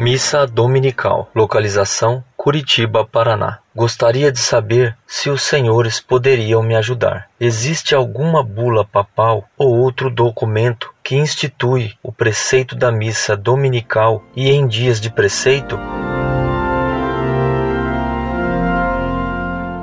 Missa Dominical. Localização: Curitiba, Paraná. Gostaria de saber se os senhores poderiam me ajudar. Existe alguma bula papal ou outro documento que institui o preceito da missa dominical e em dias de preceito?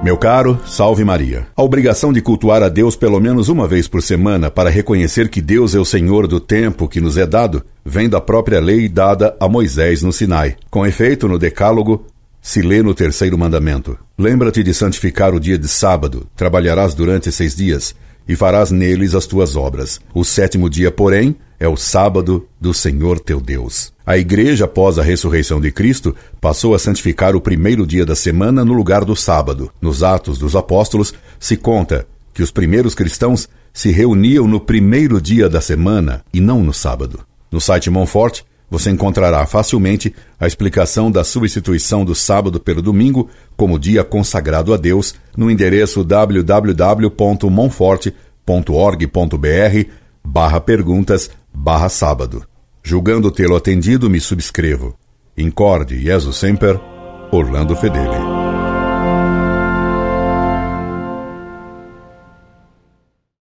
Meu caro, salve Maria. A obrigação de cultuar a Deus pelo menos uma vez por semana para reconhecer que Deus é o Senhor do tempo que nos é dado, vem da própria lei dada a Moisés no Sinai. Com efeito, no Decálogo, se lê no terceiro mandamento: Lembra-te de santificar o dia de sábado, trabalharás durante seis dias, e farás neles as tuas obras. O sétimo dia, porém, é o sábado do Senhor teu Deus. A igreja, após a ressurreição de Cristo, passou a santificar o primeiro dia da semana no lugar do sábado. Nos Atos dos Apóstolos se conta que os primeiros cristãos se reuniam no primeiro dia da semana e não no sábado. No site Monfort, você encontrará facilmente a explicação da substituição do sábado pelo domingo como dia consagrado a Deus no endereço www.monforte.org.br barra perguntas barra sábado. Julgando tê-lo atendido, me subscrevo. Incorde, Jesus Semper, Orlando Fedeli.